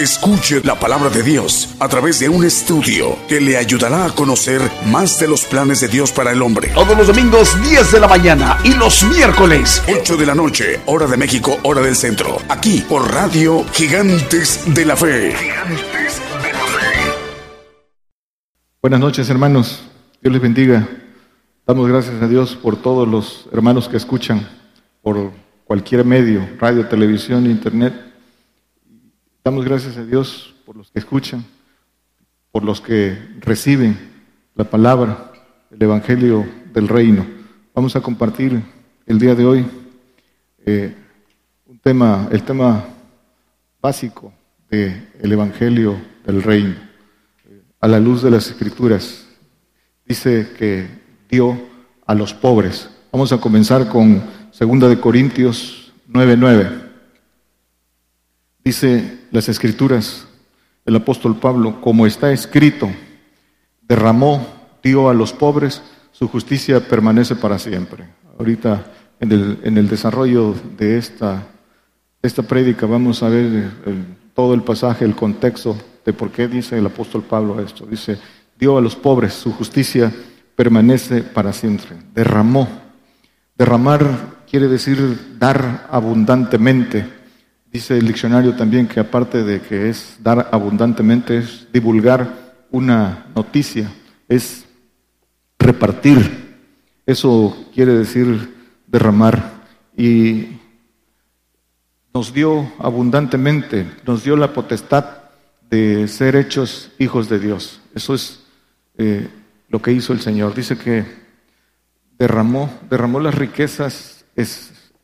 Escuche la palabra de Dios a través de un estudio que le ayudará a conocer más de los planes de Dios para el hombre. Todos los domingos 10 de la mañana y los miércoles 8 de la noche, hora de México, hora del centro. Aquí por Radio Gigantes de la Fe. Gigantes de la Fe. Buenas noches hermanos, Dios les bendiga. Damos gracias a Dios por todos los hermanos que escuchan por cualquier medio, radio, televisión, internet Damos gracias a Dios por los que escuchan, por los que reciben la palabra, el Evangelio del Reino. Vamos a compartir el día de hoy eh, un tema, el tema básico del Evangelio del Reino, a la luz de las Escrituras. Dice que dio a los pobres. Vamos a comenzar con 2 de Corintios 9:9. Dice las escrituras, el apóstol Pablo, como está escrito, derramó, dio a los pobres, su justicia permanece para siempre. Ahorita en el, desarrollo de esta, esta prédica vamos a ver todo el pasaje, el contexto de por qué dice el apóstol Pablo esto. Dice, dio a los pobres, su justicia permanece para siempre. Derramó. Derramar quiere decir dar abundantemente Dice el diccionario también que aparte de que es dar abundantemente, es divulgar una noticia, es repartir. Eso quiere decir derramar. Y nos dio abundantemente, nos dio la potestad de ser hechos hijos de Dios. Eso es eh, lo que hizo el Señor. Dice que derramó, derramó las riquezas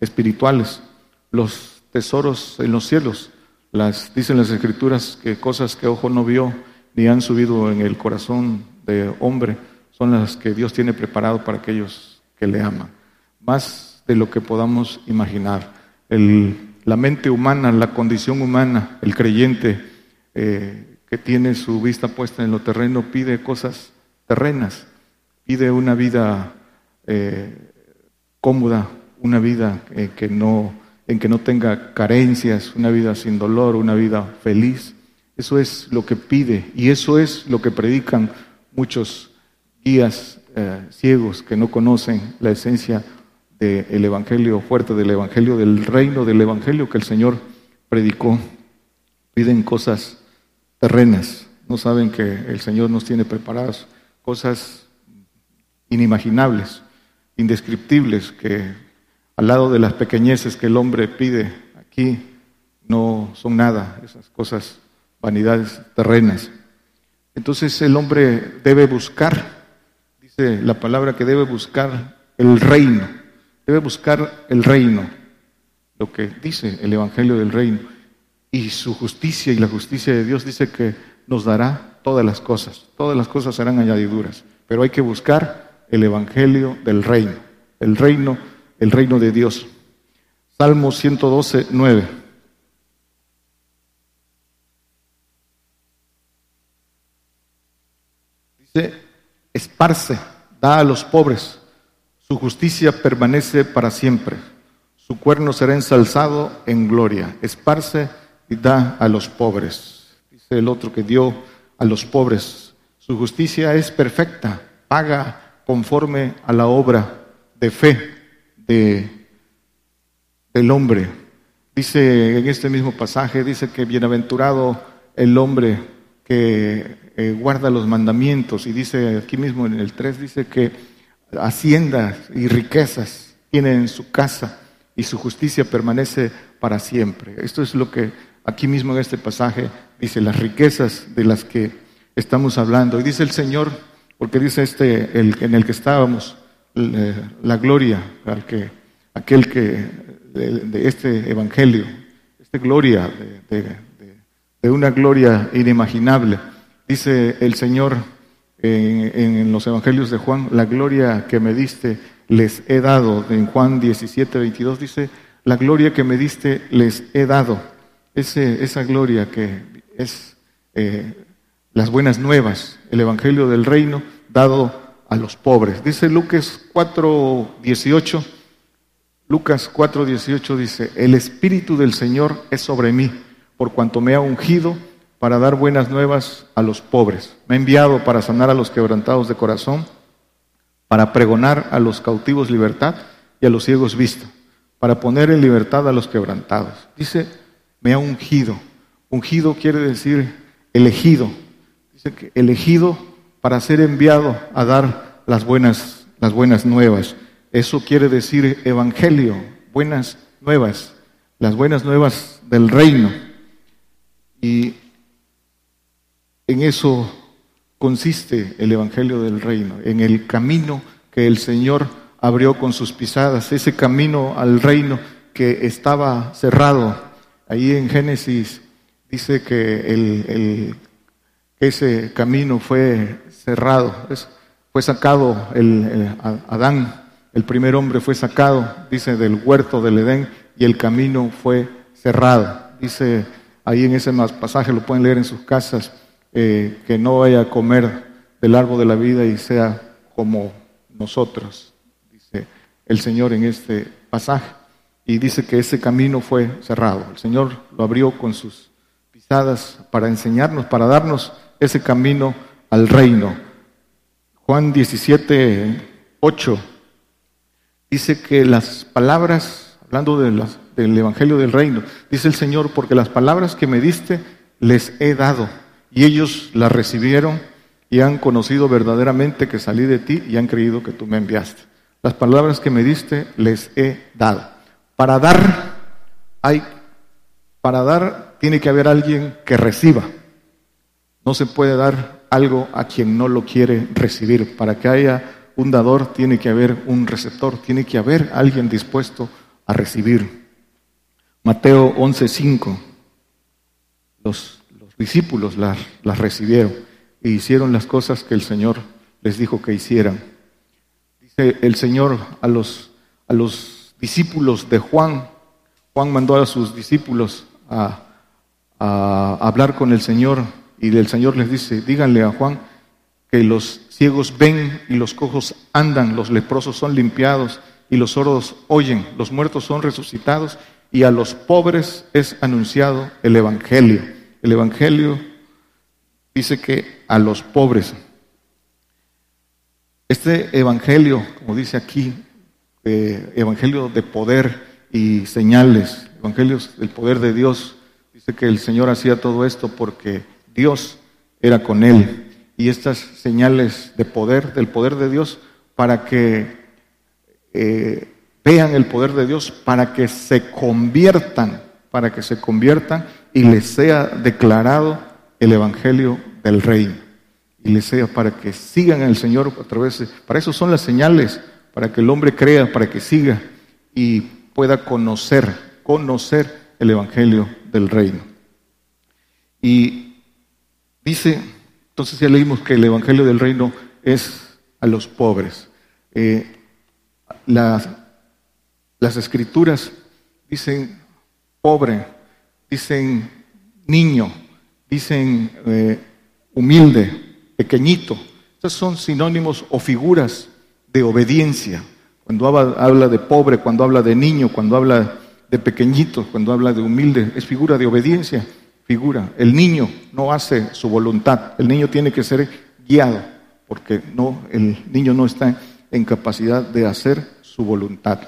espirituales, los tesoros en los cielos. Las, dicen las escrituras que cosas que ojo no vio ni han subido en el corazón de hombre son las que Dios tiene preparado para aquellos que le aman. Más de lo que podamos imaginar. El, la mente humana, la condición humana, el creyente eh, que tiene su vista puesta en lo terreno pide cosas terrenas, pide una vida eh, cómoda, una vida eh, que no en que no tenga carencias, una vida sin dolor, una vida feliz. Eso es lo que pide y eso es lo que predican muchos guías eh, ciegos que no conocen la esencia del Evangelio fuerte, del Evangelio del reino, del Evangelio que el Señor predicó. Piden cosas terrenas, no saben que el Señor nos tiene preparadas cosas inimaginables, indescriptibles, que al lado de las pequeñeces que el hombre pide aquí, no son nada, esas cosas, vanidades terrenas. Entonces el hombre debe buscar, dice la palabra que debe buscar el reino, debe buscar el reino, lo que dice el Evangelio del reino, y su justicia y la justicia de Dios dice que nos dará todas las cosas, todas las cosas serán añadiduras, pero hay que buscar el Evangelio del reino, el reino el reino de Dios. Salmo 112, 9. Dice, esparce, da a los pobres, su justicia permanece para siempre, su cuerno será ensalzado en gloria, esparce y da a los pobres. Dice el otro que dio a los pobres, su justicia es perfecta, paga conforme a la obra de fe de, del hombre. Dice en este mismo pasaje, dice que bienaventurado el hombre que eh, guarda los mandamientos. Y dice aquí mismo en el 3, dice que haciendas y riquezas tiene en su casa y su justicia permanece para siempre. Esto es lo que aquí mismo en este pasaje dice, las riquezas de las que estamos hablando. Y dice el Señor, porque dice este, el, en el que estábamos, la gloria al que, aquel que, de, este evangelio, esta gloria, de, una gloria inimaginable. Dice el Señor en, los evangelios de Juan, la gloria que me diste les he dado. En Juan 17, 22 dice, la gloria que me diste les he dado. Ese, esa gloria que es eh, las buenas nuevas, el evangelio del reino dado a los pobres. Dice Lucas 4, 18. Lucas 4, 18 dice, el Espíritu del Señor es sobre mí, por cuanto me ha ungido para dar buenas nuevas a los pobres. Me ha enviado para sanar a los quebrantados de corazón, para pregonar a los cautivos libertad y a los ciegos vista, para poner en libertad a los quebrantados. Dice, me ha ungido. Ungido quiere decir elegido. Dice que elegido para ser enviado a dar las buenas, las buenas nuevas. Eso quiere decir evangelio, buenas nuevas, las buenas nuevas del reino. Y en eso consiste el Evangelio del Reino, en el camino que el Señor abrió con sus pisadas, ese camino al reino que estaba cerrado. Ahí en Génesis dice que el, ese camino fue cerrado, fue sacado el, Adán, el primer hombre fue sacado, dice, del huerto del Edén y el camino fue cerrado. Dice ahí en ese pasaje, lo pueden leer en sus casas, eh, que no vaya a comer del árbol de la vida y sea como nosotros, dice el Señor en este pasaje. Y dice que ese camino fue cerrado. El Señor lo abrió con sus pisadas para enseñarnos, para darnos ese camino al reino. Juan 17, 8 dice que las palabras, hablando de las, del Evangelio del Reino, dice el Señor, porque las palabras que me diste les he dado y ellos la recibieron y han conocido verdaderamente que salí de ti y han creído que tú me enviaste. Las palabras que me diste les he dado. Para dar hay para dar tiene que haber alguien que reciba. No se puede dar algo a quien no lo quiere recibir. Para que haya un dador tiene que haber un receptor, tiene que haber alguien dispuesto a recibir. Mateo 11:5. Los discípulos las, recibieron e hicieron las cosas que el Señor les dijo que hicieran. Dice el Señor a los, a los discípulos de Juan, Juan mandó a sus discípulos a, a hablar con el Señor y el Señor les dice, díganle a Juan que los ciegos ven y los cojos andan, los leprosos son limpiados y los sordos oyen, los muertos son resucitados y a los pobres es anunciado el Evangelio. El Evangelio dice que a los pobres. Este Evangelio, como dice aquí, eh, Evangelio de poder y señales, Evangelios del poder de Dios, dice que el Señor hacía todo esto porque Dios era con él. Y estas señales de poder, del poder de Dios, para que eh, vean el poder de Dios, para que se conviertan, para que se conviertan y les sea declarado el Evangelio del Reino. Y les sea para que sigan al Señor a través de... Para eso son las señales, para que el hombre crea, para que siga y pueda conocer, conocer el Evangelio del Reino. Y dice, entonces ya leímos que el Evangelio del Reino es a los pobres. Eh, las, las escrituras dicen pobre, dicen niño, dicen eh, humilde, pequeñito. Estos son sinónimos o figuras de obediencia. Cuando habla, de pobre, cuando habla de niño, cuando habla de pequeñito, cuando habla de humilde, es figura de obediencia, figura. El niño no hace su voluntad, el niño tiene que ser guiado, porque no, el niño no está en capacidad de hacer su voluntad.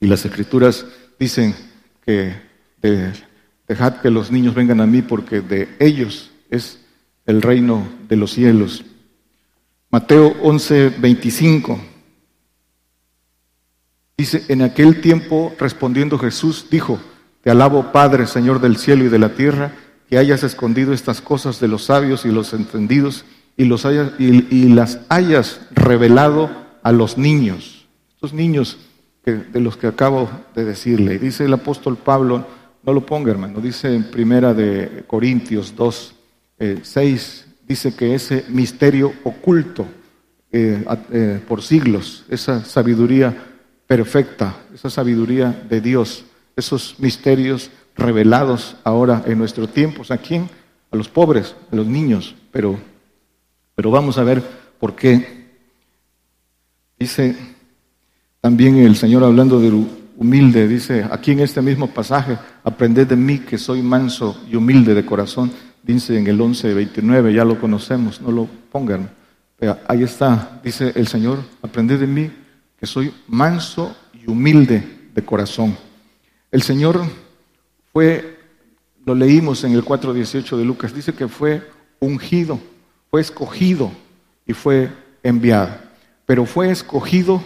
Y las escrituras dicen que dejad que los niños vengan a mí porque de ellos es el reino de los cielos. Mateo 11, 25. Dice, en aquel tiempo respondiendo Jesús dijo, te alabo Padre, Señor del cielo y de la tierra, que hayas escondido estas cosas de los sabios y los entendidos y, los hayas, y, las hayas revelado a los niños. Estos niños de los que acabo de decirle. Dice el apóstol Pablo, no lo ponga, hermano. Dice en primera de Corintios 2, 6, dice que ese misterio oculto eh, eh, por siglos, esa sabiduría perfecta, esa sabiduría de Dios, esos misterios revelados ahora en nuestro tiempo. ¿A quién? A los pobres, a los niños, pero, pero vamos a ver por qué. Dice también el Señor hablando del humilde, dice aquí en este mismo pasaje, aprended de mí que soy manso y humilde de corazón, dice en el 11.29, ya lo conocemos, no lo pongan. Pero ahí está, dice el Señor, aprended de mí que soy manso y humilde de corazón. El Señor fue, lo leímos en el 4.18 de Lucas, dice que fue ungido, fue escogido y fue enviado. Pero fue escogido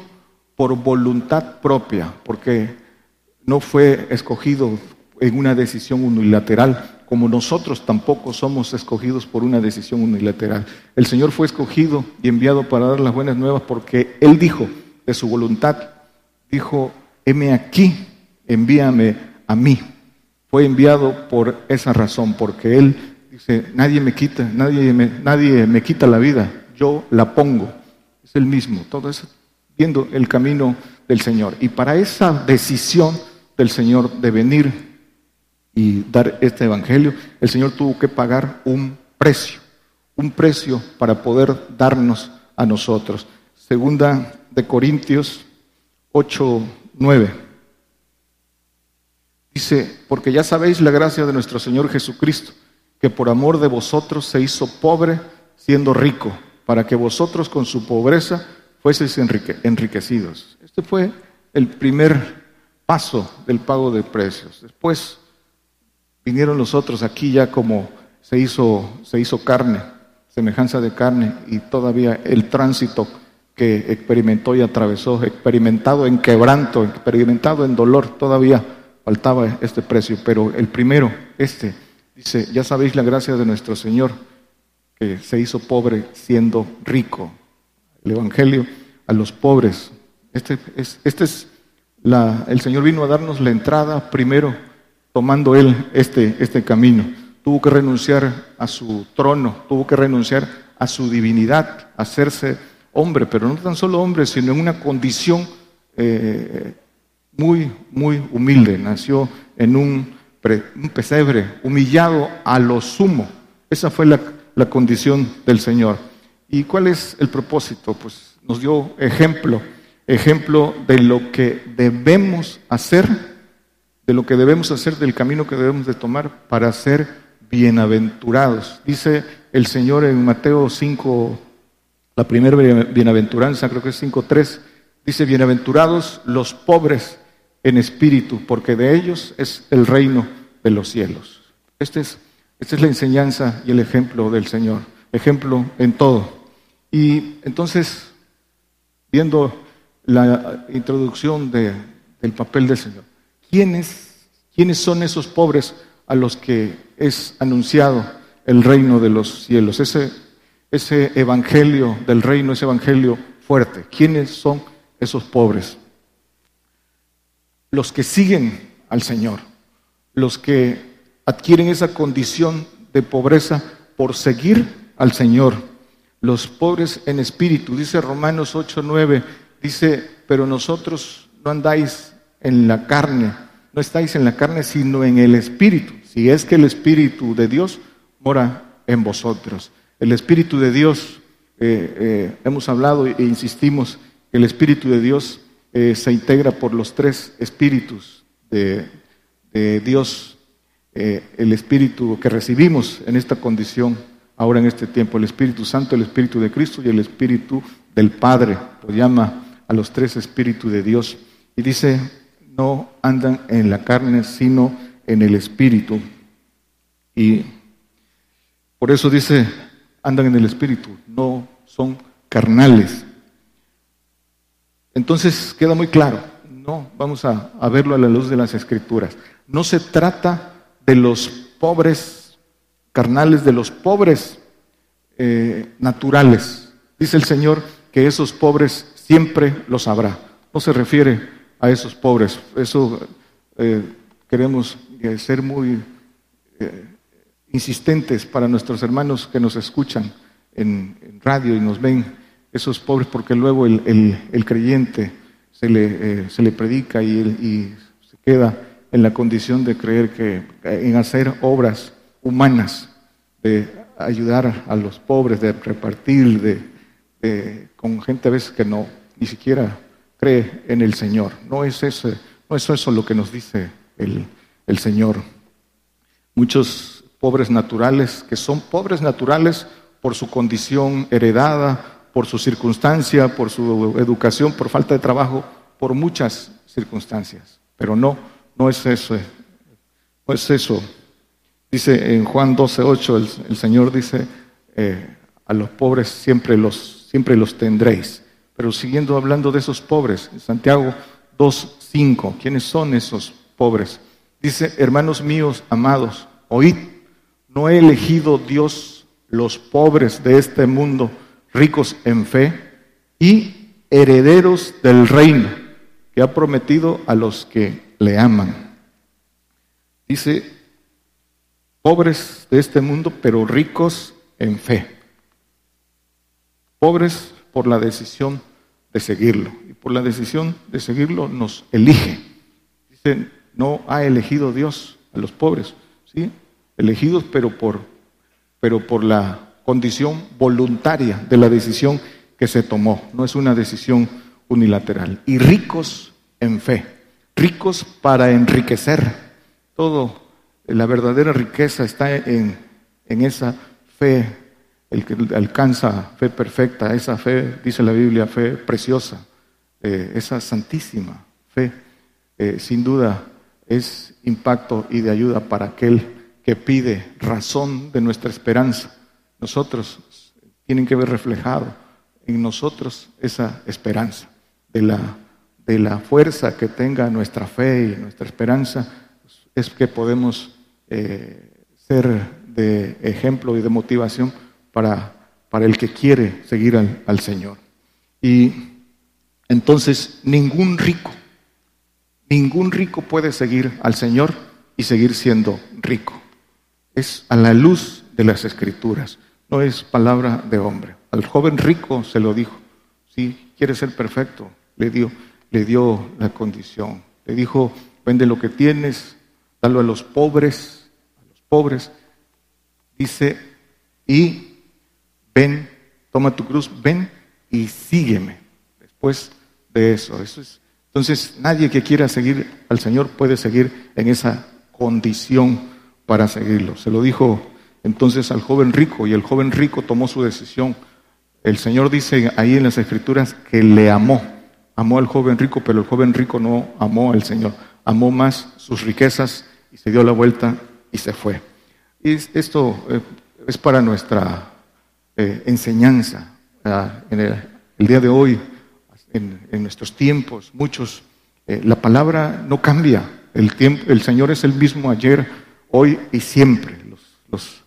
por voluntad propia, porque no fue escogido en una decisión unilateral, como nosotros tampoco somos escogidos por una decisión unilateral. El Señor fue escogido y enviado para dar las buenas nuevas porque Él dijo de su voluntad, dijo, heme aquí, envíame a mí. Fue enviado por esa razón, porque Él dice, nadie me quita, nadie me, nadie me quita la vida, yo la pongo. Es el mismo, todo eso viendo el camino del Señor. Y para esa decisión del Señor de venir y dar este Evangelio, el Señor tuvo que pagar un precio, un precio para poder darnos a nosotros. Segunda de Corintios 8, 9. Dice, porque ya sabéis la gracia de nuestro Señor Jesucristo, que por amor de vosotros se hizo pobre siendo rico, para que vosotros con su pobreza fueseis enriquecidos. Este fue el primer paso del pago de precios. Después vinieron los otros aquí ya como se hizo, se hizo carne, semejanza de carne, y todavía el tránsito que experimentó y atravesó, experimentado en quebranto, experimentado en dolor, todavía faltaba este precio, pero el primero, este, dice, ya sabéis la gracia de nuestro Señor, que se hizo pobre siendo rico. El Evangelio a los pobres. Este es, este es la, el Señor vino a darnos la entrada primero, tomando Él este, este camino. Tuvo que renunciar a su trono, tuvo que renunciar a su divinidad, hacerse hombre, pero no tan solo hombre, sino en una condición eh, muy, muy humilde. Nació en un, pesebre, humillado a lo sumo. Esa fue la, la condición del Señor. ¿Y cuál es el propósito? Pues nos dio ejemplo, ejemplo de lo que debemos hacer, de lo que debemos hacer, del camino que debemos de tomar para ser bienaventurados. Dice el Señor en Mateo 5, la primera bienaventuranza, creo que es 5.3, dice, bienaventurados los pobres en espíritu, porque de ellos es el reino de los cielos. Este es, esta es la enseñanza y el ejemplo del Señor, ejemplo en todo. Y entonces, viendo la introducción del papel del Señor, ¿quiénes, ¿quiénes son esos pobres a los que es anunciado el reino de los cielos? Ese, ese evangelio del reino, ese evangelio fuerte. ¿Quiénes son esos pobres? Los que siguen al Señor, los que adquieren esa condición de pobreza por seguir al Señor, los pobres en espíritu, dice Romanos 8, 9, dice, pero nosotros no andáis en la carne, no estáis en la carne, sino en el espíritu, si es que el espíritu de Dios mora en vosotros. El espíritu de Dios, eh, eh, hemos hablado e insistimos, el espíritu de Dios eh, se integra por los tres espíritus de, Dios, eh, el espíritu que recibimos en esta condición ahora en este tiempo, el Espíritu Santo, el Espíritu de Cristo y el Espíritu del Padre, lo llama a los tres espíritus de Dios. Y dice, no andan en la carne, sino en el Espíritu. Y por eso dice, andan en el Espíritu, no son carnales. Entonces queda muy claro, no, vamos a, verlo a la luz de las escrituras. No se trata de los pobres carnales, de los pobres eh, naturales. Dice el Señor que esos pobres siempre los habrá. No se refiere a esos pobres. Eso eh, queremos eh, ser muy insistentes para nuestros hermanos que nos escuchan en, radio y nos ven, esos pobres, porque luego el, creyente se le, eh, se le predica y, y se queda en la condición de creer que en hacer obras humanas, de ayudar a los pobres, de repartir, de, con gente a veces que no ni siquiera cree en el Señor. No es eso, no es eso lo que nos dice el, el Señor. Muchos pobres naturales, que son pobres naturales por su condición heredada, por su circunstancia, por su educación, por falta de trabajo, por muchas circunstancias. Pero no, no es eso. No es eso. Dice en Juan 12:8, el, el Señor dice, eh, a los pobres siempre los, siempre los tendréis. Pero siguiendo hablando de esos pobres, en Santiago 2:5, ¿quiénes son esos pobres? Dice, hermanos míos, amados, oíd, no he elegido Dios los pobres de este mundo, ricos en fe y herederos del reino que ha prometido a los que le aman. Dice, pobres de este mundo, pero ricos en fe. Pobres por la decisión de seguirlo. Y por la decisión de seguirlo nos elige. Dice, no ha elegido Dios a los pobres, ¿sí? Elegidos, pero por, pero por la condición voluntaria de la decisión que se tomó. No es una decisión unilateral. Y ricos en fe, ricos para enriquecer. Todo, la verdadera riqueza está en, en esa fe, el que alcanza fe perfecta, esa fe, dice la Biblia, fe preciosa, eh, esa santísima fe, eh, sin duda es impacto y de ayuda para aquel que pide razón de nuestra esperanza. Nosotros tienen que ver reflejado en nosotros esa esperanza de la de la fuerza que tenga nuestra fe y nuestra esperanza, es que podemos eh, ser de ejemplo y de motivación para, para el que quiere seguir al, al Señor. Y entonces ningún rico, ningún rico puede seguir al Señor y seguir siendo rico. Es a la luz de las escrituras, no es palabra de hombre. Al joven rico se lo dijo, si quiere ser perfecto, le dio, le dio la condición. Le dijo, vende lo que tienes, dalo a los pobres, a los pobres. Dice, y ven, toma tu cruz, ven y sígueme. Después de eso, eso es. Entonces, nadie que quiera seguir al Señor puede seguir en esa condición para seguirlo. Se lo dijo entonces al joven rico y el joven rico tomó su decisión. El Señor dice ahí en las Escrituras que le amó amó al joven rico, pero el joven rico no amó al Señor, amó más sus riquezas y se dio la vuelta y se fue. Y esto eh, es para nuestra eh, enseñanza. En el, día de hoy, en, nuestros tiempos, muchos, eh, la palabra no cambia. El, tiempo, el Señor es el mismo ayer, hoy y siempre. Los,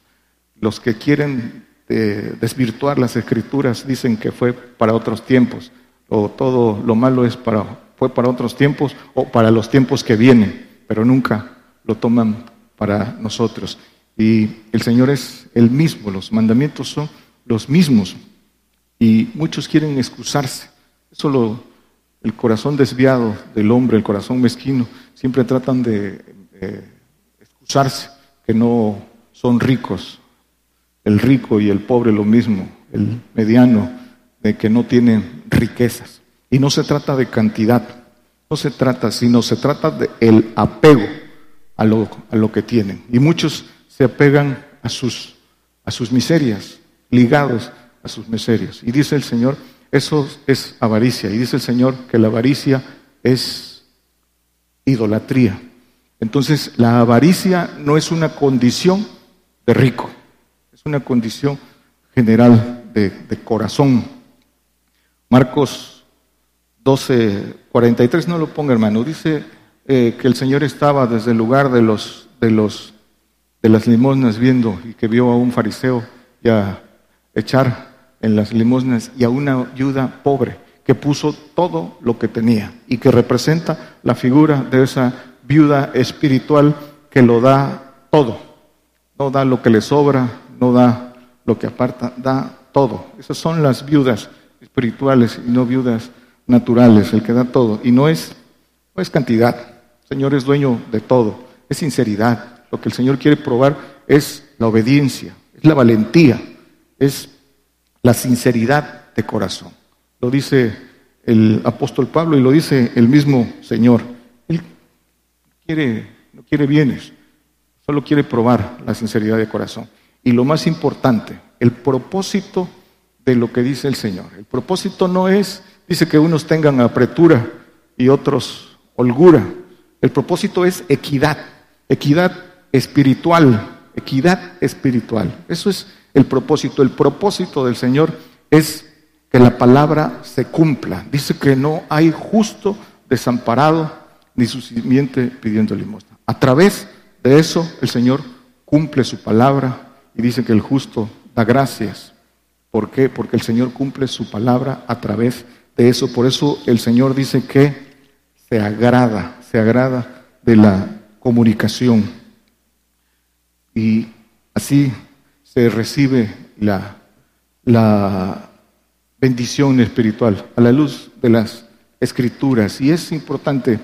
los que quieren desvirtuar las escrituras dicen que fue para otros tiempos o todo lo malo es para, fue para otros tiempos o para los tiempos que vienen, pero nunca lo toman para nosotros. Y el Señor es el mismo, los mandamientos son los mismos. Y muchos quieren excusarse. Eso lo, el corazón desviado del hombre, el corazón mezquino, siempre tratan de excusarse, que no son ricos. El rico y el pobre lo mismo, el mediano de que no tienen riquezas. Y no se trata de cantidad, no se trata, sino se trata de el apego a lo, a lo que tienen. Y muchos se apegan a sus, a sus miserias, ligados a sus miserias. Y dice el Señor, eso es avaricia. Y dice el Señor que la avaricia es idolatría. Entonces, la avaricia no es una condición de rico, una condición general de, corazón. Marcos 12, 43, no lo ponga hermano, dice eh, que el Señor estaba desde el lugar de, los, de, los, de las limosnas viendo y que vio a un fariseo ya echar en las limosnas y a una viuda pobre que puso todo lo que tenía y que representa la figura de esa viuda espiritual que lo da todo. no da lo que le sobra, no da lo que aparta, da todo. Esas son las viudas espirituales y no viudas naturales, el que da todo. Y no es, no es cantidad. El Señor es dueño de todo, es sinceridad. Lo que el Señor quiere probar es la obediencia, es la valentía, es la sinceridad de corazón. Lo dice el apóstol Pablo y lo dice el mismo Señor. Él quiere, no quiere bienes, solo quiere probar la sinceridad de corazón. Y lo más importante, el propósito de lo que dice el Señor. El propósito no es, dice que unos tengan apretura y otros holgura. El propósito es equidad, equidad espiritual, equidad espiritual. Eso es el propósito. El propósito del Señor es que la palabra se cumpla. Dice que no hay justo desamparado ni su simiente pidiendo limosna. A través de eso el Señor cumple su palabra y dice que el justo da gracias. ¿Por qué? Porque el Señor cumple su palabra a través de eso. Por eso el Señor dice que se agrada, se agrada de la comunicación. Y así se recibe la, la bendición espiritual a la luz de las escrituras. Y es importante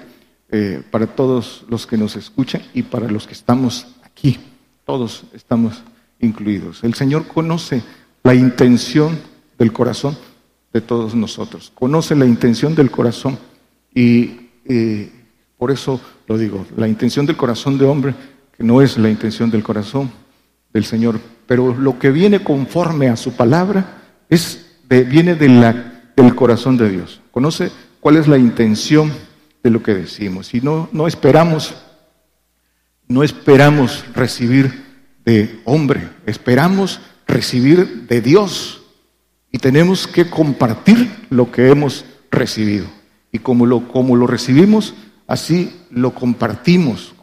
eh, para todos los que nos escuchan y para los que estamos aquí. Todos estamos incluidos. El Señor conoce la intención del corazón de todos nosotros. Conoce la intención del corazón y eh, por eso lo digo, la intención del corazón de hombre, que no es la intención del corazón del Señor, pero lo que viene conforme a su palabra es viene de la, del corazón de Dios. Conoce cuál es la intención de lo que decimos. Y no, no esperamos, no esperamos recibir de hombre, esperamos recibir de Dios. Y tenemos que compartir lo que hemos recibido. Y como lo, como lo recibimos, así lo compartimos,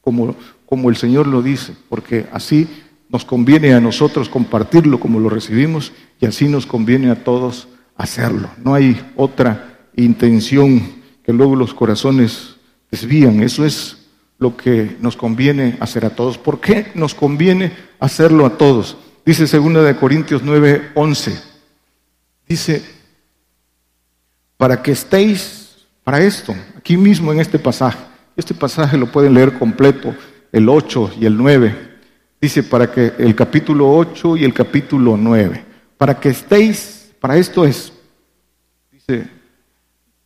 como, como el Señor lo dice, porque así nos conviene a nosotros compartirlo como lo recibimos y así nos conviene a todos hacerlo. No hay otra intención que luego los corazones desvían. Eso es lo que nos conviene hacer a todos. ¿Por qué nos conviene hacerlo a todos? Dice 2 de Corintios 9, 11. Dice, para que estéis para esto, aquí mismo en este pasaje. Este pasaje lo pueden leer completo, el 8 y el 9 Dice, para que el capítulo 8 y el capítulo 9, para que estéis, para esto es, dice,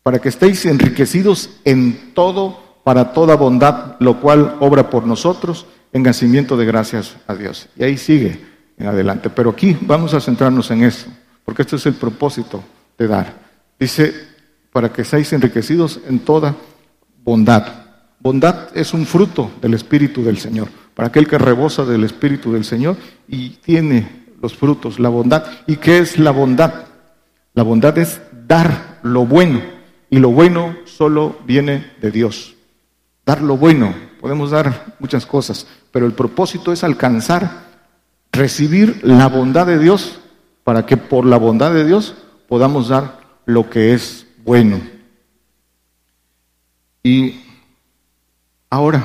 para que estéis enriquecidos en todo, para toda bondad, lo cual obra por nosotros en nacimiento de gracias a Dios. Y ahí sigue en adelante. Pero aquí vamos a centrarnos en esto, porque esto es el propósito de dar. Dice, para que seáis enriquecidos en toda bondad. Bondad es un fruto del Espíritu del Señor para aquel que rebosa del Espíritu del Señor y tiene los frutos, la bondad. ¿Y qué es la bondad? La bondad es dar lo bueno y lo bueno solo viene de Dios. Dar lo bueno, podemos dar muchas cosas, pero el propósito es alcanzar, recibir la bondad de Dios para que por la bondad de Dios podamos dar lo que es bueno. Y ahora,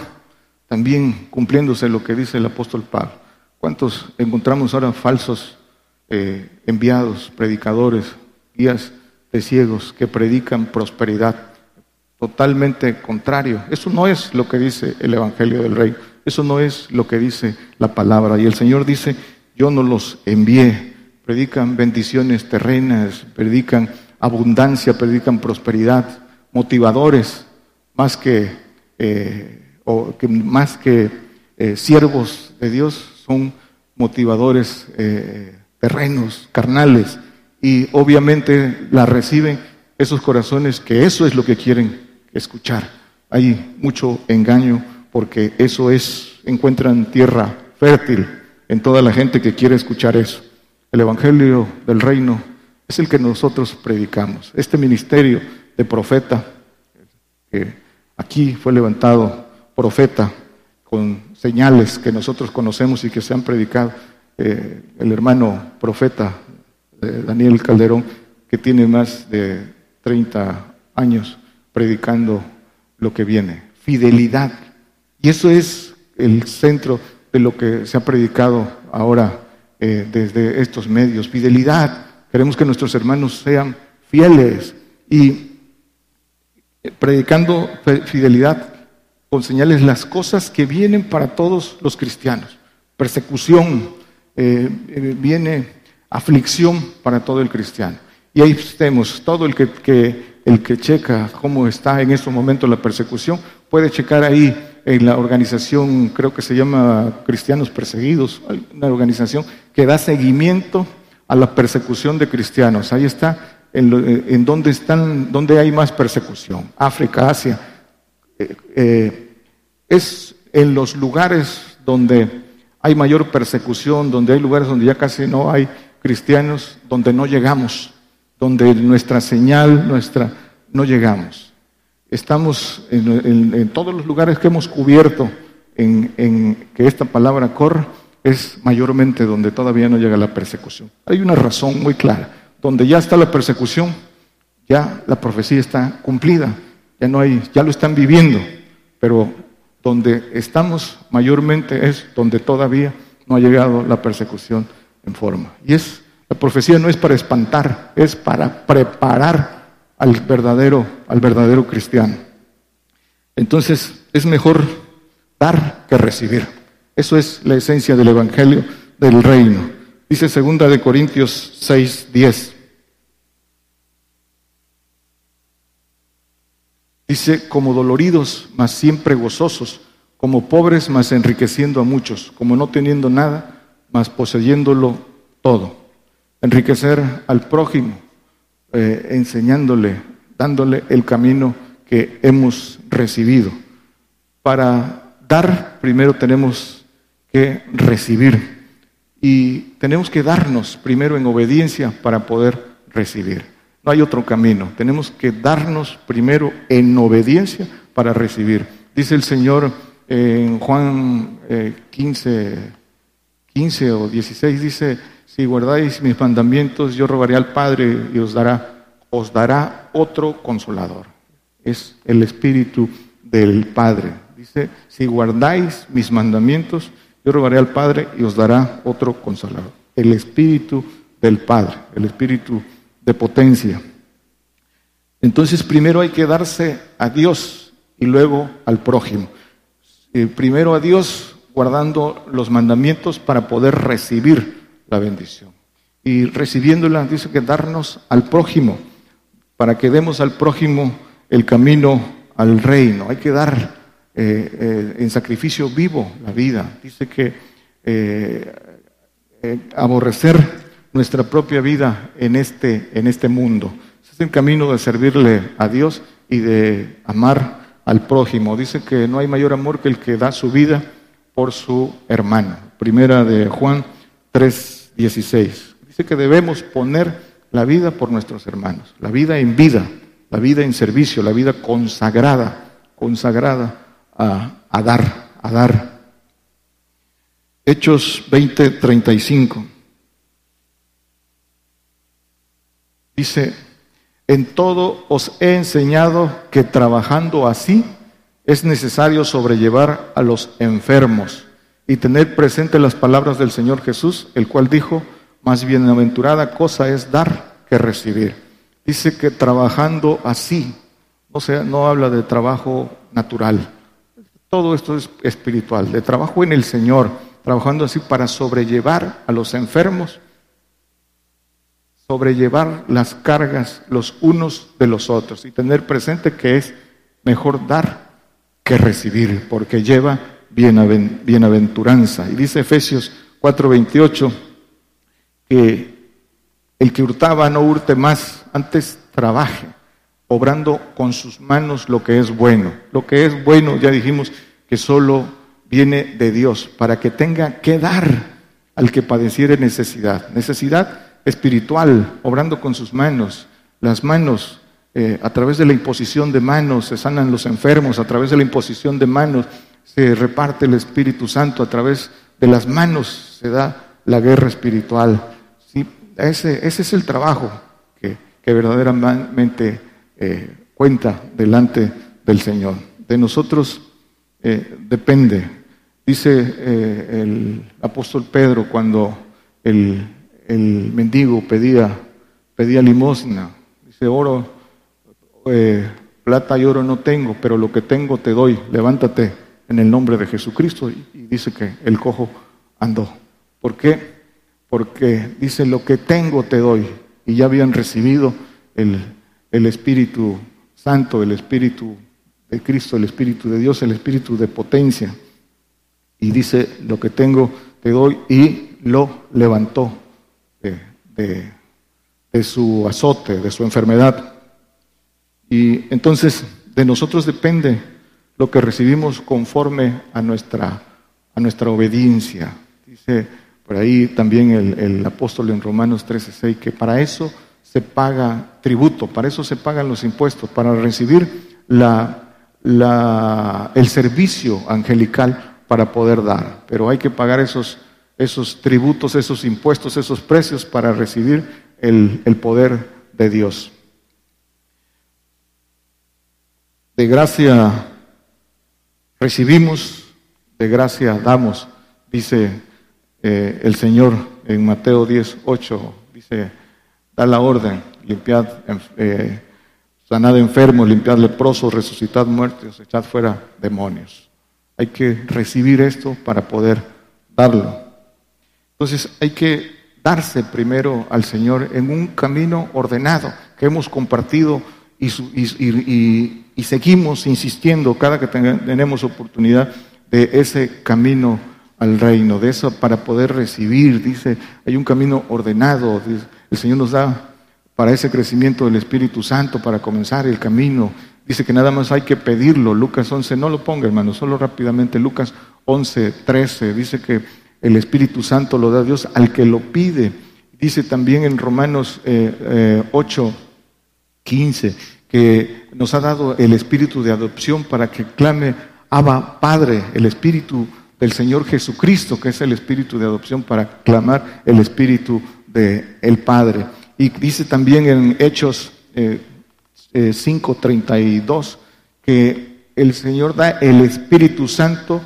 también cumpliéndose lo que dice el apóstol Pablo. ¿Cuántos encontramos ahora falsos eh, enviados, predicadores, guías de ciegos que predican prosperidad? Totalmente contrario. Eso no es lo que dice el Evangelio del Rey. Eso no es lo que dice la palabra. Y el Señor dice, yo no los envié. Predican bendiciones terrenas, predican abundancia, predican prosperidad, motivadores, más que eh, o que más que eh, siervos de Dios son motivadores eh, terrenos, carnales, y obviamente la reciben esos corazones que eso es lo que quieren escuchar. Hay mucho engaño porque eso es, encuentran tierra fértil en toda la gente que quiere escuchar eso. El Evangelio del Reino es el que nosotros predicamos. Este ministerio de profeta que aquí fue levantado profeta con señales que nosotros conocemos y que se han predicado. Eh, el hermano profeta eh, Daniel Calderón, que tiene más de 30 años predicando lo que viene. Fidelidad. Y eso es el centro de lo que se ha predicado ahora eh, desde estos medios. Fidelidad. Queremos que nuestros hermanos sean fieles y predicando fidelidad con señales las cosas que vienen para todos los cristianos. Persecución, eh, eh, viene aflicción para todo el cristiano. Y ahí estemos, todo el que, el que checa cómo está en estos momentos la persecución, puede checar ahí en la organización, creo que se llama Cristianos Perseguidos, una organización que da seguimiento a la persecución de cristianos. Ahí está en, en donde están, donde hay más persecución, África, Asia. Eh, eh, es en los lugares donde hay mayor persecución, donde hay lugares donde ya casi no hay cristianos, donde no llegamos, donde nuestra señal, nuestra, no llegamos. Estamos en, todos los lugares que hemos cubierto en, en que esta palabra corra, es mayormente donde todavía no llega la persecución. Hay una razón muy clara. Donde ya está la persecución, ya la profecía está cumplida, ya no hay, ya lo están viviendo, pero donde estamos mayormente es donde todavía no ha llegado la persecución en forma. Y es la profecía no es para espantar, es para preparar al verdadero al verdadero cristiano. Entonces, es mejor dar que recibir. Eso es la esencia del evangelio del reino. Dice segunda de Corintios 6, 10. Dice, como doloridos, mas siempre gozosos, como pobres, mas enriqueciendo a muchos, como no teniendo nada, mas poseyéndolo todo. Enriquecer al prójimo, eh, enseñándole, dándole el camino que hemos recibido. Para dar, primero tenemos que recibir. Y tenemos que darnos primero en obediencia para poder recibir. No hay otro camino. Tenemos que darnos primero en obediencia para recibir. Dice el Señor en Juan 15, eh, 15 o 16, dice, si guardáis mis mandamientos, yo rogaré al Padre y os dará, otro consolador. Es el Espíritu del Padre. Dice, si guardáis mis mandamientos, yo rogaré al Padre y os dará otro consolador. El Espíritu del Padre, el Espíritu de potencia. Entonces primero hay que darse a Dios y luego al prójimo. Eh, primero a Dios guardando los mandamientos para poder recibir la bendición. Y recibiéndola dice que darnos al prójimo, para que demos al prójimo el camino al reino. Hay que dar eh, eh, en sacrificio vivo la vida. Dice que aborrecer nuestra propia vida en este, en este mundo. es el camino de servirle a Dios y de amar al prójimo. Dice que no hay mayor amor que el que da su vida por su hermano. Primera de Juan 3:16. Dice que debemos poner la vida por nuestros hermanos, la vida en vida, la vida en servicio, la vida consagrada, consagrada a, dar, a dar. Hechos 20:35. Dice, en todo os he enseñado que trabajando así es necesario sobrellevar a los enfermos y tener presente las palabras del Señor Jesús, el cual dijo, más bienaventurada cosa es dar que recibir. Dice que trabajando así, o sea, no habla de trabajo natural, todo esto es espiritual, de trabajo en el Señor, trabajando así para sobrellevar a los enfermos sobrellevar las cargas los unos de los otros y tener presente que es mejor dar que recibir, porque lleva bienaventuranza. Y dice Efesios 4:28 que el que hurtaba no hurte más, antes trabaje, obrando con sus manos lo que es bueno. Lo que es bueno, ya dijimos que solo viene de Dios, para que tenga que dar al que padeciere necesidad. Necesidad espiritual, obrando con sus manos. Las manos, eh, a través de la imposición de manos, se sanan los enfermos, a través de la imposición de manos se reparte el Espíritu Santo, a través de las manos se da la guerra espiritual. ¿Sí? Ese, ese es el trabajo que, que verdaderamente eh, cuenta delante del Señor. De nosotros eh, depende Dice eh, el apóstol Pedro cuando el, mendigo pedía, pedía limosna, dice, oro, plata y oro no tengo, pero lo que tengo te doy, levántate en el nombre de Jesucristo. Y, dice que el cojo andó. ¿Por qué? Porque dice, lo que tengo te doy. Y ya habían recibido el, el Espíritu Santo, el Espíritu de Cristo, el Espíritu de Dios, el Espíritu de potencia y dice, lo que tengo te doy, y lo levantó de, su azote, de su enfermedad. Y entonces de nosotros depende lo que recibimos conforme a nuestra, a nuestra obediencia. Dice por ahí también el, el apóstol en Romanos 13:6 que para eso se paga tributo, para eso se pagan los impuestos, para recibir la, la, el servicio angelical para poder dar, pero hay que pagar esos, esos tributos, esos impuestos, esos precios para recibir el, el poder de Dios. De gracia recibimos, de gracia damos, dice eh, el Señor en Mateo 10, 8, dice, da la orden, limpiad, eh, sanad enfermos, limpiad leprosos, resucitad muertos, echad fuera demonios. Hay que recibir esto para poder darlo. Entonces hay que darse primero al Señor en un camino ordenado que hemos compartido y, seguimos insistiendo cada que tenemos oportunidad de ese camino al reino, de eso para poder recibir. Dice, hay un camino ordenado. el Señor nos da para ese crecimiento del Espíritu Santo, para comenzar el camino Dice que nada más hay que pedirlo. Lucas 11, no lo ponga hermano, solo rápidamente. Lucas 11, 13, dice que el Espíritu Santo lo da Dios al que lo pide. Dice también en Romanos 8, 15, que nos ha dado el Espíritu de adopción para que clame Abba Padre, el Espíritu del Señor Jesucristo, que es el Espíritu de adopción para clamar el Espíritu del el Padre. Y dice también en Hechos eh, 5.32, que el Señor da el Espíritu Santo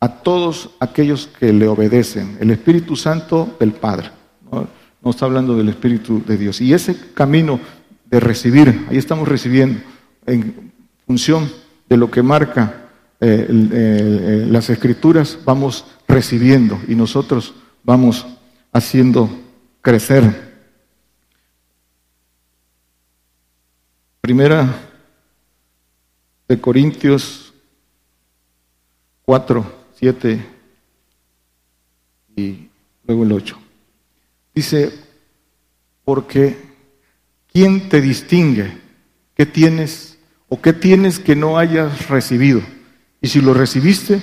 a todos aquellos que le obedecen, el Espíritu Santo del Padre. ¿no? está hablando del Espíritu de Dios. Y ese camino de recibir, ahí estamos recibiendo, en función de lo que marca eh, eh, las escrituras, vamos recibiendo y nosotros vamos haciendo crecer Primera de Corintios 4, 7 y luego el 8. Dice, porque ¿quién te distingue? ¿Qué tienes o qué tienes que no hayas recibido? Y si lo recibiste,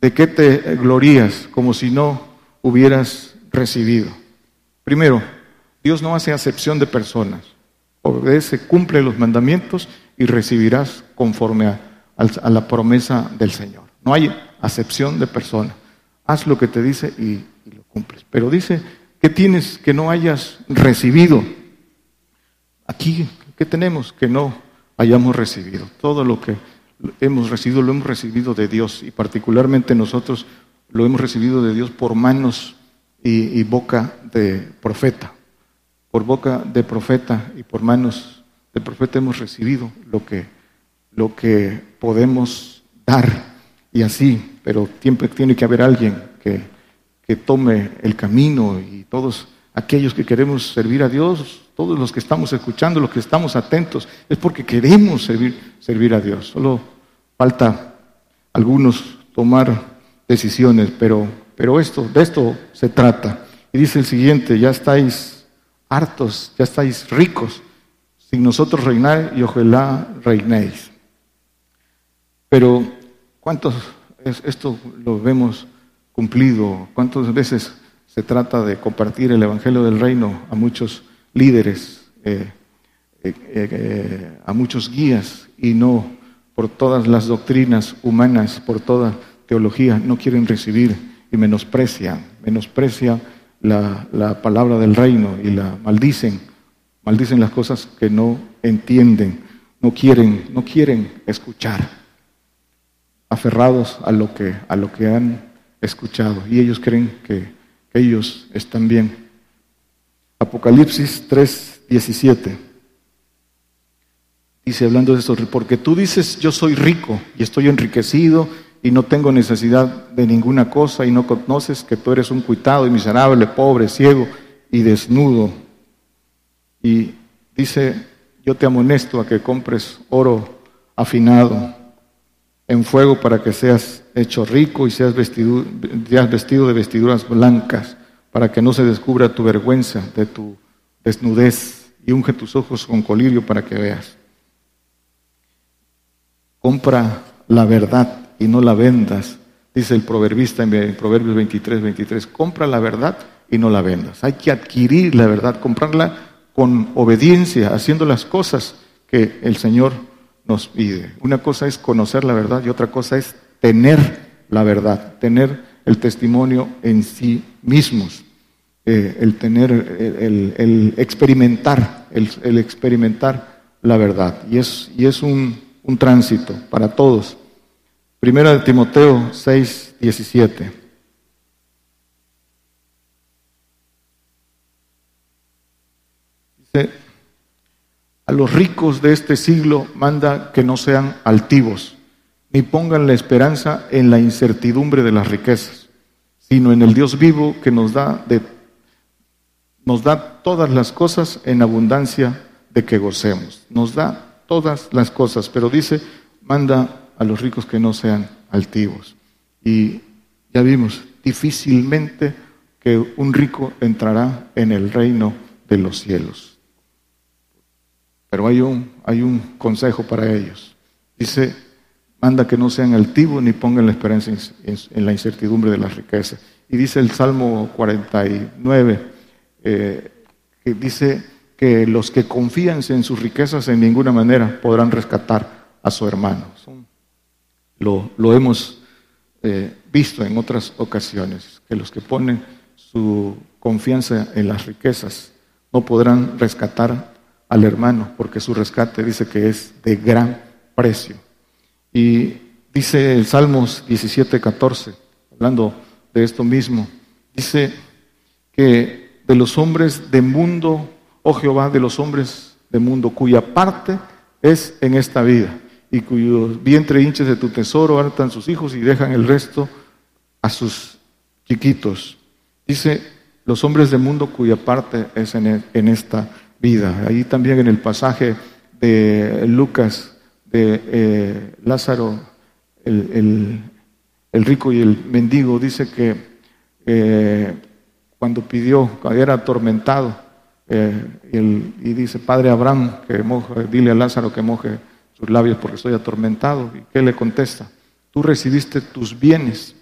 ¿de qué te glorías como si no hubieras recibido? Primero, Dios no hace acepción de personas obedece, cumple los mandamientos y recibirás conforme a, la promesa del Señor. No hay acepción de persona. Haz lo que te dice y, lo cumples. Pero dice, ¿qué tienes que no hayas recibido? Aquí, ¿qué tenemos que no hayamos recibido? Todo lo que hemos recibido lo hemos recibido de Dios y particularmente nosotros lo hemos recibido de Dios por manos y boca de profeta por boca de profeta y por manos de profeta hemos recibido lo que, lo que podemos dar. Y así, pero siempre tiene que haber alguien que, que tome el camino y todos aquellos que queremos servir a Dios, todos los que estamos escuchando, los que estamos atentos, es porque queremos servir, a Dios. Solo falta algunos tomar decisiones, pero, pero esto, de esto se trata. Y dice el siguiente, ya estáis hartos, ya estáis ricos, sin nosotros reinar y ojalá reinéis. Pero ¿cuántos, esto lo vemos cumplido? ¿Cuántas veces se trata de compartir el Evangelio del Reino a muchos líderes, eh, eh, eh, a muchos guías y no por todas las doctrinas humanas, por toda teología, no quieren recibir y menosprecian, menosprecian la, palabra del reino y la maldicen, maldicen las cosas que no entienden, no quieren, no quieren escuchar. aferrados a lo que, a lo que han escuchado. Y ellos creen que ellos están bien. Apocalipsis 3, 17. Dice hablando de eso, porque tú dices yo soy rico y estoy enriquecido y no tengo necesidad de ninguna cosa y no conoces que tú eres un cuitado y miserable, pobre, ciego y desnudo. Y dice, yo te amonesto a que compres oro afinado en fuego para que seas hecho rico y seas vestido, seas vestido de vestiduras blancas, para que no se descubra tu vergüenza de tu desnudez y unge tus ojos con colirio para que veas. Compra la verdad y no la vendas, dice el proverbista en Proverbios 23, 23. Compra la verdad y no la vendas. Hay que adquirir la verdad, comprarla con obediencia, haciendo las cosas que el Señor nos pide. Una cosa es conocer la verdad y otra cosa es tener la verdad, tener el testimonio en sí mismos, eh, el tener, el, experimentar, el, experimentar la verdad. Y es, y es un, un tránsito para todos. Primera de Timoteo 6, 17. Dice, a los ricos de este siglo manda que no sean altivos, ni pongan la esperanza en la incertidumbre de las riquezas, sino en el Dios vivo que nos da, de, nos da todas las cosas en abundancia de que gocemos. Nos da todas las cosas, pero dice, manda a los ricos que no sean altivos. Y ya vimos, difícilmente que un rico entrará en el reino de los cielos. Pero hay un, hay un consejo para ellos. Dice, manda que no sean altivos ni pongan la esperanza en, la incertidumbre de las riquezas. Y dice el Salmo 49, eh, que dice que los que confían en sus riquezas en ninguna manera podrán rescatar a su hermano. Lo, hemos eh, visto en otras ocasiones, que los que ponen su confianza en las riquezas no podrán rescatar al hermano, porque su rescate dice que es de gran precio. Y dice el Salmos 17, 14, hablando de esto mismo, dice que de los hombres de mundo, oh Jehová, de los hombres de mundo, cuya parte es en esta vida y cuyos vientre hinches de tu tesoro hartan sus hijos y dejan el resto a sus chiquitos. Dice los hombres del mundo cuya parte es en, esta vida. Ahí también en el pasaje de Lucas, de eh, Lázaro, el, rico y el mendigo, dice que eh, cuando pidió, cuando era atormentado, eh, y, dice, Padre Abraham, que moje, dile a Lázaro que moje sus labios porque estoy atormentado. ¿Y qué le contesta? Tú recibiste tus bienes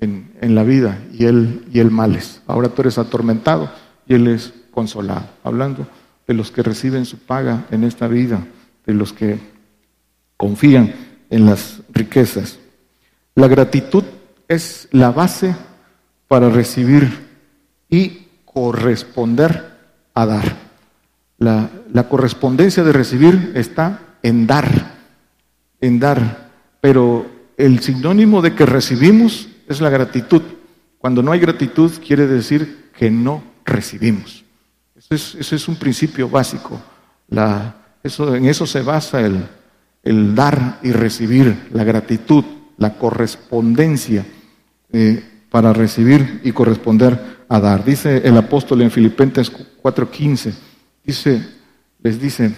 en, la vida y él, y males. Ahora tú eres atormentado y él es consolado. Hablando de los que reciben su paga en esta vida, de los que confían en las riquezas. La gratitud es la base para recibir y corresponder a dar. La, la correspondencia de recibir está en dar, en dar. Pero el sinónimo de que recibimos es la gratitud. Cuando no hay gratitud quiere decir que no recibimos. Eso es, un principio básico. La, eso, en eso se basa el, el, dar y recibir, la gratitud, la correspondencia eh, para recibir y corresponder a dar. Dice el apóstol en Filipenses 4:15, dice, les dice,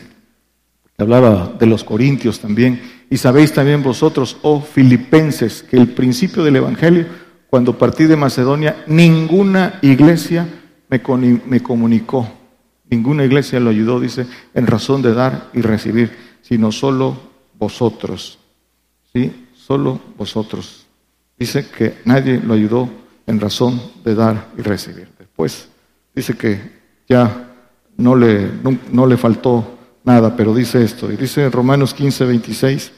hablaba de los corintios también. Y sabéis también vosotros, oh filipenses, que el principio del Evangelio, cuando partí de Macedonia, ninguna iglesia me, me comunicó, ninguna iglesia lo ayudó, dice, en razón de dar y recibir, sino solo vosotros. ¿Sí? Solo vosotros. Dice que nadie lo ayudó en razón de dar y recibir. Después dice que ya no le, no le faltó nada, pero dice esto. Y dice Romanos 15, 26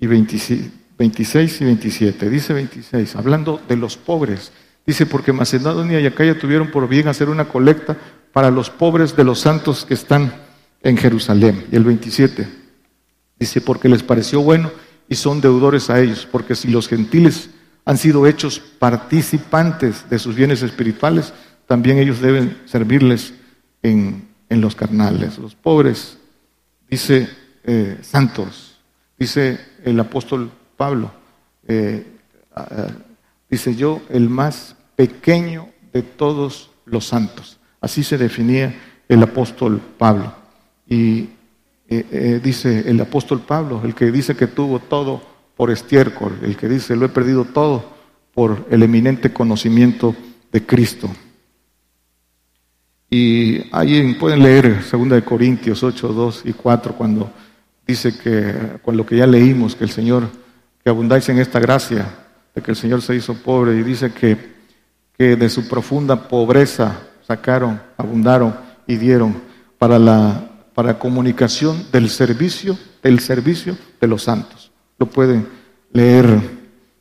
y 26, y 27. Dice 26, hablando de los pobres. Dice, porque Macedonia y Acaya tuvieron por bien hacer una colecta para los pobres de los santos que están en Jerusalén. Y el 27 dice, porque les pareció bueno y son deudores a ellos, porque si los gentiles han sido hechos participantes de sus bienes espirituales, también ellos deben servirles en, los carnales. Los pobres, dice eh, santos, dice el apóstol Pablo, eh, dice yo, el más pequeño de todos los santos. Así se definía el apóstol Pablo. Y eh, eh, dice el apóstol Pablo, el que dice que tuvo todo por estiércol, el que dice lo he perdido todo por el eminente conocimiento de Cristo. Y ahí pueden leer 2 Corintios 8, 2 y 4 cuando dice que, con lo que ya leímos, que el Señor, que abundáis en esta gracia, de que el Señor se hizo pobre y dice que, que de su profunda pobreza sacaron, abundaron y dieron para la para comunicación del servicio, del servicio de los santos. Lo pueden leer,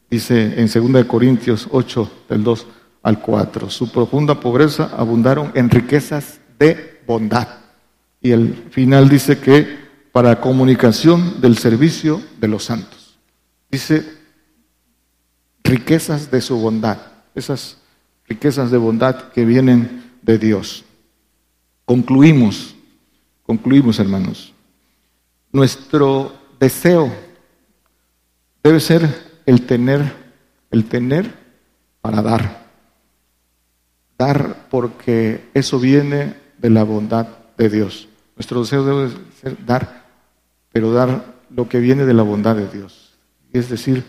dice en 2 Corintios 8, del 2 al 4. Su profunda pobreza abundaron en riquezas de bondad. Y el final dice que para comunicación del servicio de los santos. Dice riquezas de su bondad, esas riquezas de bondad que vienen de Dios. Concluimos Concluimos, hermanos. Nuestro deseo debe ser el tener, el tener para dar. Dar porque eso viene de la bondad de Dios. Nuestro deseo debe ser dar, pero dar lo que viene de la bondad de Dios. Es decir,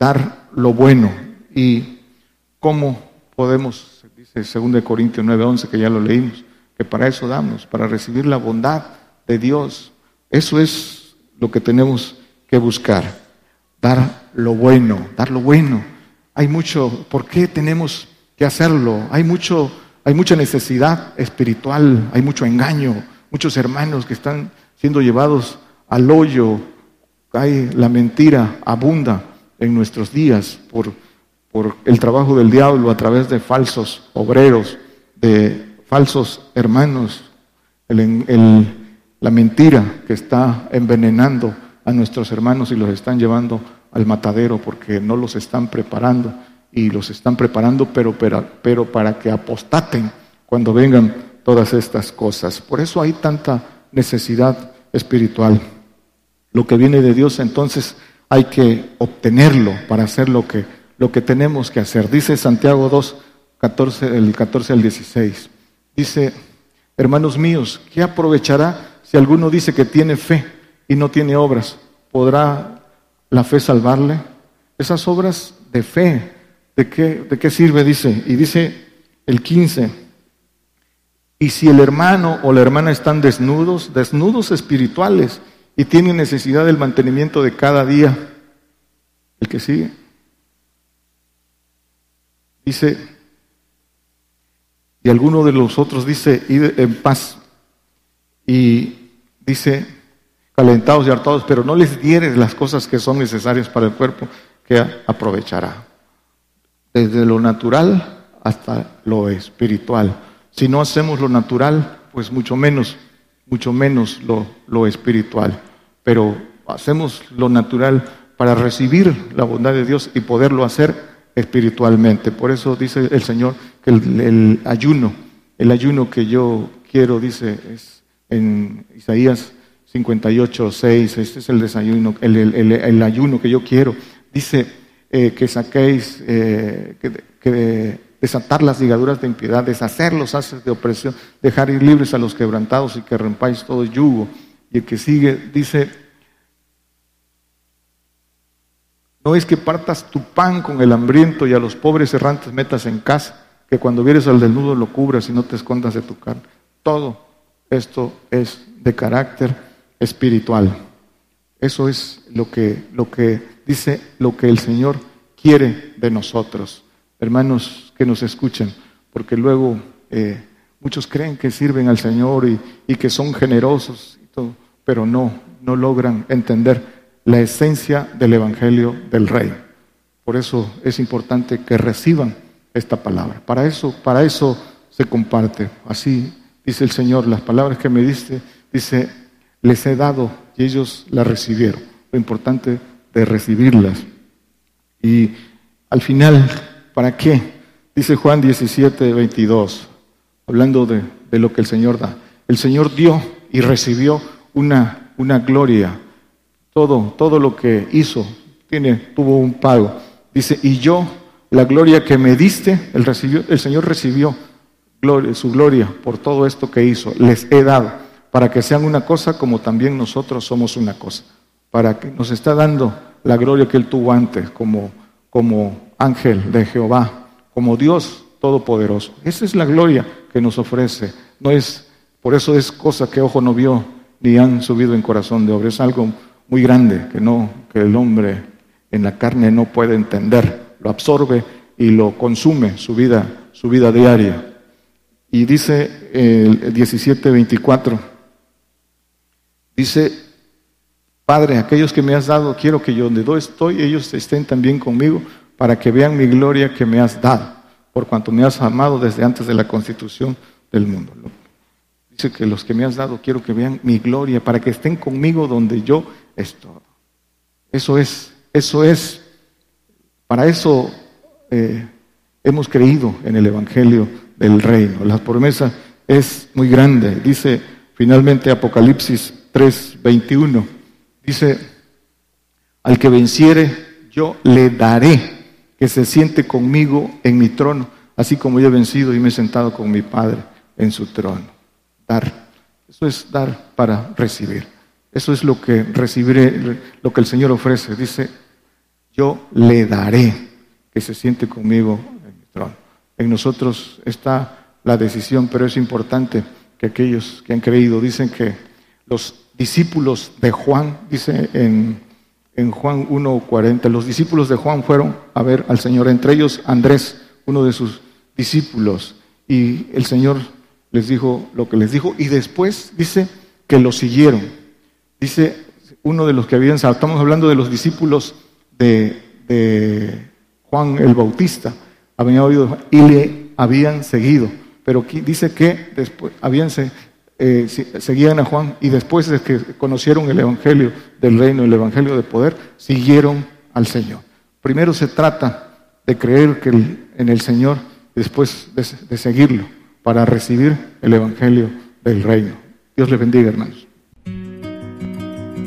dar lo bueno. ¿Y cómo podemos, dice 2 Corintios 9:11, que ya lo leímos, que para eso damos, para recibir la bondad de Dios. Eso es lo que tenemos que buscar, dar lo bueno, dar lo bueno. Hay mucho, ¿por qué tenemos que hacerlo? Hay mucho, hay mucha necesidad espiritual, hay mucho engaño, muchos hermanos que están siendo llevados al hoyo, hay la mentira abunda en nuestros días por, por el trabajo del diablo a través de falsos obreros, de falsos hermanos, la mentira que está envenenando a nuestros hermanos y los están llevando al matadero porque no los están preparando y los están preparando pero, pero, pero para que apostaten cuando vengan todas estas cosas. Por eso hay tanta necesidad espiritual. Lo que viene de Dios entonces hay que obtenerlo para hacer lo que, lo que tenemos que hacer. Dice Santiago 2, 14, el 14 al 16. Dice, hermanos míos, ¿qué aprovechará si alguno dice que tiene fe y no tiene obras? ¿Podrá la fe salvarle? Esas obras de fe, ¿de qué, de qué sirve? Dice, y dice el 15, y si el hermano o la hermana están desnudos, desnudos espirituales, y tienen necesidad del mantenimiento de cada día, el que sigue, dice, y alguno de los otros dice, id en paz. Y dice, calentados y hartados, pero no les dieres las cosas que son necesarias para el cuerpo, que aprovechará. Desde lo natural hasta lo espiritual. Si no hacemos lo natural, pues mucho menos, mucho menos lo, lo espiritual. Pero hacemos lo natural para recibir la bondad de Dios y poderlo hacer espiritualmente. Por eso dice el Señor que el, ayuno, el ayuno que yo quiero, dice, es en Isaías 58, 6, este es el desayuno, el, ayuno que yo quiero. Dice eh, que saquéis, eh, que, desatar las ligaduras de impiedad, deshacer los haces de opresión, dejar ir libres a los quebrantados y que rompáis todo yugo. Y el que sigue dice, No es que partas tu pan con el hambriento y a los pobres errantes metas en casa, que cuando vieres al desnudo lo cubras y no te escondas de tu carne. Todo esto es de carácter espiritual. Eso es lo que, lo que dice lo que el Señor quiere de nosotros. Hermanos que nos escuchen, porque luego eh, muchos creen que sirven al Señor y, y que son generosos, y todo, pero no, no logran entender la esencia del Evangelio del Rey. Por eso es importante que reciban esta palabra. Para eso, para eso se comparte. Así dice el Señor, las palabras que me diste, dice, les he dado y ellos la recibieron. Lo importante de recibirlas. Y al final, ¿para qué? Dice Juan 17, 22, hablando de, de lo que el Señor da. El Señor dio y recibió una, una gloria. Todo, todo lo que hizo tiene, tuvo un pago. Dice, y yo, la gloria que me diste, el, recibió, el Señor recibió gloria, su gloria por todo esto que hizo. Les he dado para que sean una cosa como también nosotros somos una cosa. Para que nos está dando la gloria que Él tuvo antes como, como ángel de Jehová, como Dios Todopoderoso. Esa es la gloria que nos ofrece. No es, por eso es cosa que ojo no vio ni han subido en corazón de hombre. Es algo muy grande que no, que el hombre en la carne no puede entender. Lo absorbe y lo consume su vida, su vida diaria. Y dice el 17:24, dice, Padre, aquellos que me has dado, quiero que yo donde yo estoy, ellos estén también conmigo para que vean mi gloria que me has dado, por cuanto me has amado desde antes de la constitución del mundo. Dice que los que me has dado, quiero que vean mi gloria, para que estén conmigo donde yo estoy. Eso es, eso es, para eso eh, hemos creído en el Evangelio del Reino. La promesa es muy grande. Dice finalmente Apocalipsis 3:21, dice, al que venciere, yo le daré que se siente conmigo en mi trono, así como yo he vencido y me he sentado con mi Padre en su trono. Dar. Eso es dar para recibir. Eso es lo que recibiré, lo que el Señor ofrece. Dice, yo le daré que se siente conmigo en mi trono. En nosotros está la decisión, pero es importante que aquellos que han creído, dicen que los discípulos de Juan, dice en en Juan 1.40. Los discípulos de Juan fueron a ver al Señor, entre ellos Andrés, uno de sus discípulos. Y el Señor les dijo lo que les dijo y después dice que lo siguieron. Dice uno de los que habían, estamos hablando de los discípulos de, Juan el Bautista, habían oído y le habían seguido. Pero aquí dice que después habían eh, seguían a Juan y después de que conocieron el Evangelio del reino, el Evangelio de poder, siguieron al Señor. Primero se trata de creer que en el Señor después de seguirlo para recibir el Evangelio del reino. Dios le bendiga, hermanos.